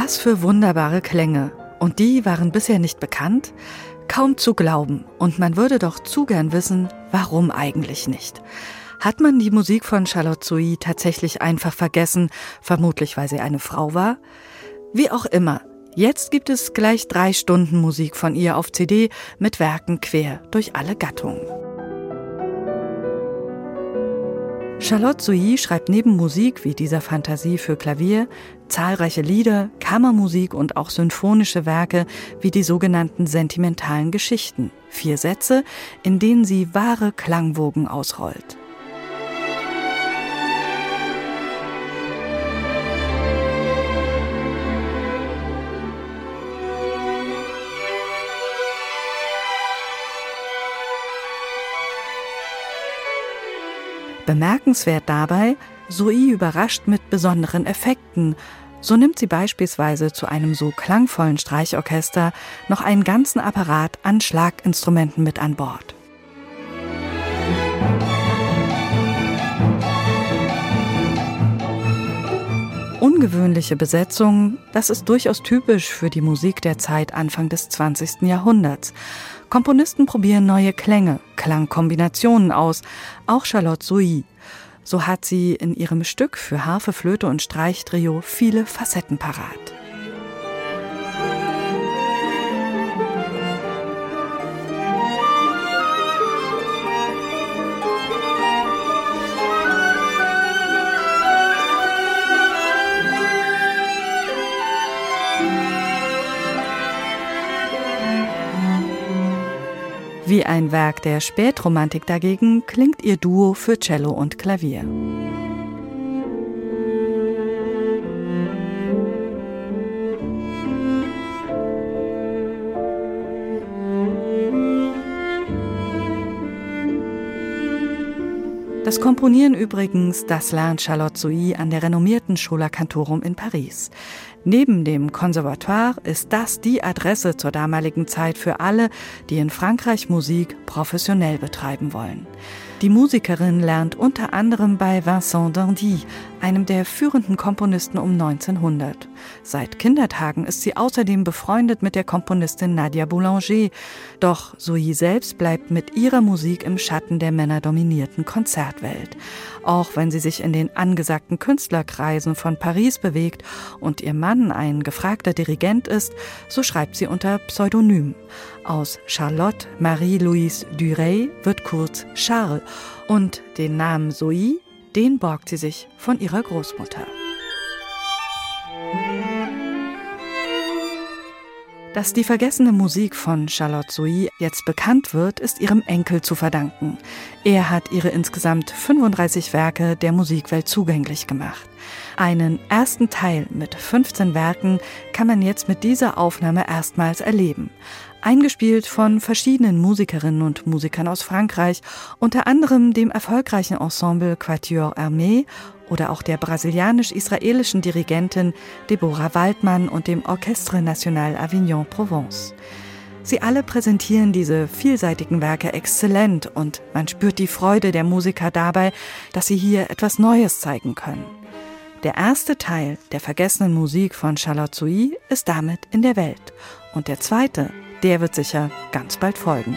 Was für wunderbare Klänge. Und die waren bisher nicht bekannt? Kaum zu glauben. Und man würde doch zu gern wissen, warum eigentlich nicht. Hat man die Musik von Charlotte Zui tatsächlich einfach vergessen, vermutlich weil sie eine Frau war? Wie auch immer, jetzt gibt es gleich drei Stunden Musik von ihr auf CD mit Werken quer durch alle Gattungen. Charlotte Souilly schreibt neben Musik wie dieser Fantasie für Klavier zahlreiche Lieder, Kammermusik und auch symphonische Werke wie die sogenannten sentimentalen Geschichten. Vier Sätze, in denen sie wahre Klangwogen ausrollt. Bemerkenswert dabei, Sui überrascht mit besonderen Effekten. So nimmt sie beispielsweise zu einem so klangvollen Streichorchester noch einen ganzen Apparat an Schlaginstrumenten mit an Bord. Ungewöhnliche Besetzung, das ist durchaus typisch für die Musik der Zeit Anfang des 20. Jahrhunderts. Komponisten probieren neue Klänge, Klangkombinationen aus, auch Charlotte Souilly. So hat sie in ihrem Stück für Harfe, Flöte und Streichtrio viele Facetten parat. Wie ein Werk der Spätromantik dagegen klingt ihr Duo für Cello und Klavier. Das Komponieren übrigens, das lernt Charlotte Souilly an der renommierten Schola Cantorum in Paris. Neben dem Konservatoire ist das die Adresse zur damaligen Zeit für alle, die in Frankreich Musik professionell betreiben wollen. Die Musikerin lernt unter anderem bei Vincent Dandy, einem der führenden Komponisten um 1900. Seit Kindertagen ist sie außerdem befreundet mit der Komponistin Nadia Boulanger. Doch Zoe selbst bleibt mit ihrer Musik im Schatten der männerdominierten Konzertwelt. Auch wenn sie sich in den angesagten Künstlerkreisen von Paris bewegt und ihr Mann ein gefragter Dirigent ist, so schreibt sie unter Pseudonym. Aus Charlotte Marie-Louise Duret wird kurz Charles und den Namen Zoe, den borgt sie sich von ihrer Großmutter. Dass die vergessene Musik von Charlotte Zoe jetzt bekannt wird, ist ihrem Enkel zu verdanken. Er hat ihre insgesamt 35 Werke der Musikwelt zugänglich gemacht. Einen ersten Teil mit 15 Werken kann man jetzt mit dieser Aufnahme erstmals erleben eingespielt von verschiedenen Musikerinnen und Musikern aus Frankreich, unter anderem dem erfolgreichen Ensemble Quatuor Armee oder auch der brasilianisch-israelischen Dirigentin Deborah Waldmann und dem Orchestre National Avignon Provence. Sie alle präsentieren diese vielseitigen Werke exzellent und man spürt die Freude der Musiker dabei, dass sie hier etwas Neues zeigen können. Der erste Teil der vergessenen Musik von Charlotte Souy ist damit in der Welt und der zweite der wird sicher ganz bald folgen.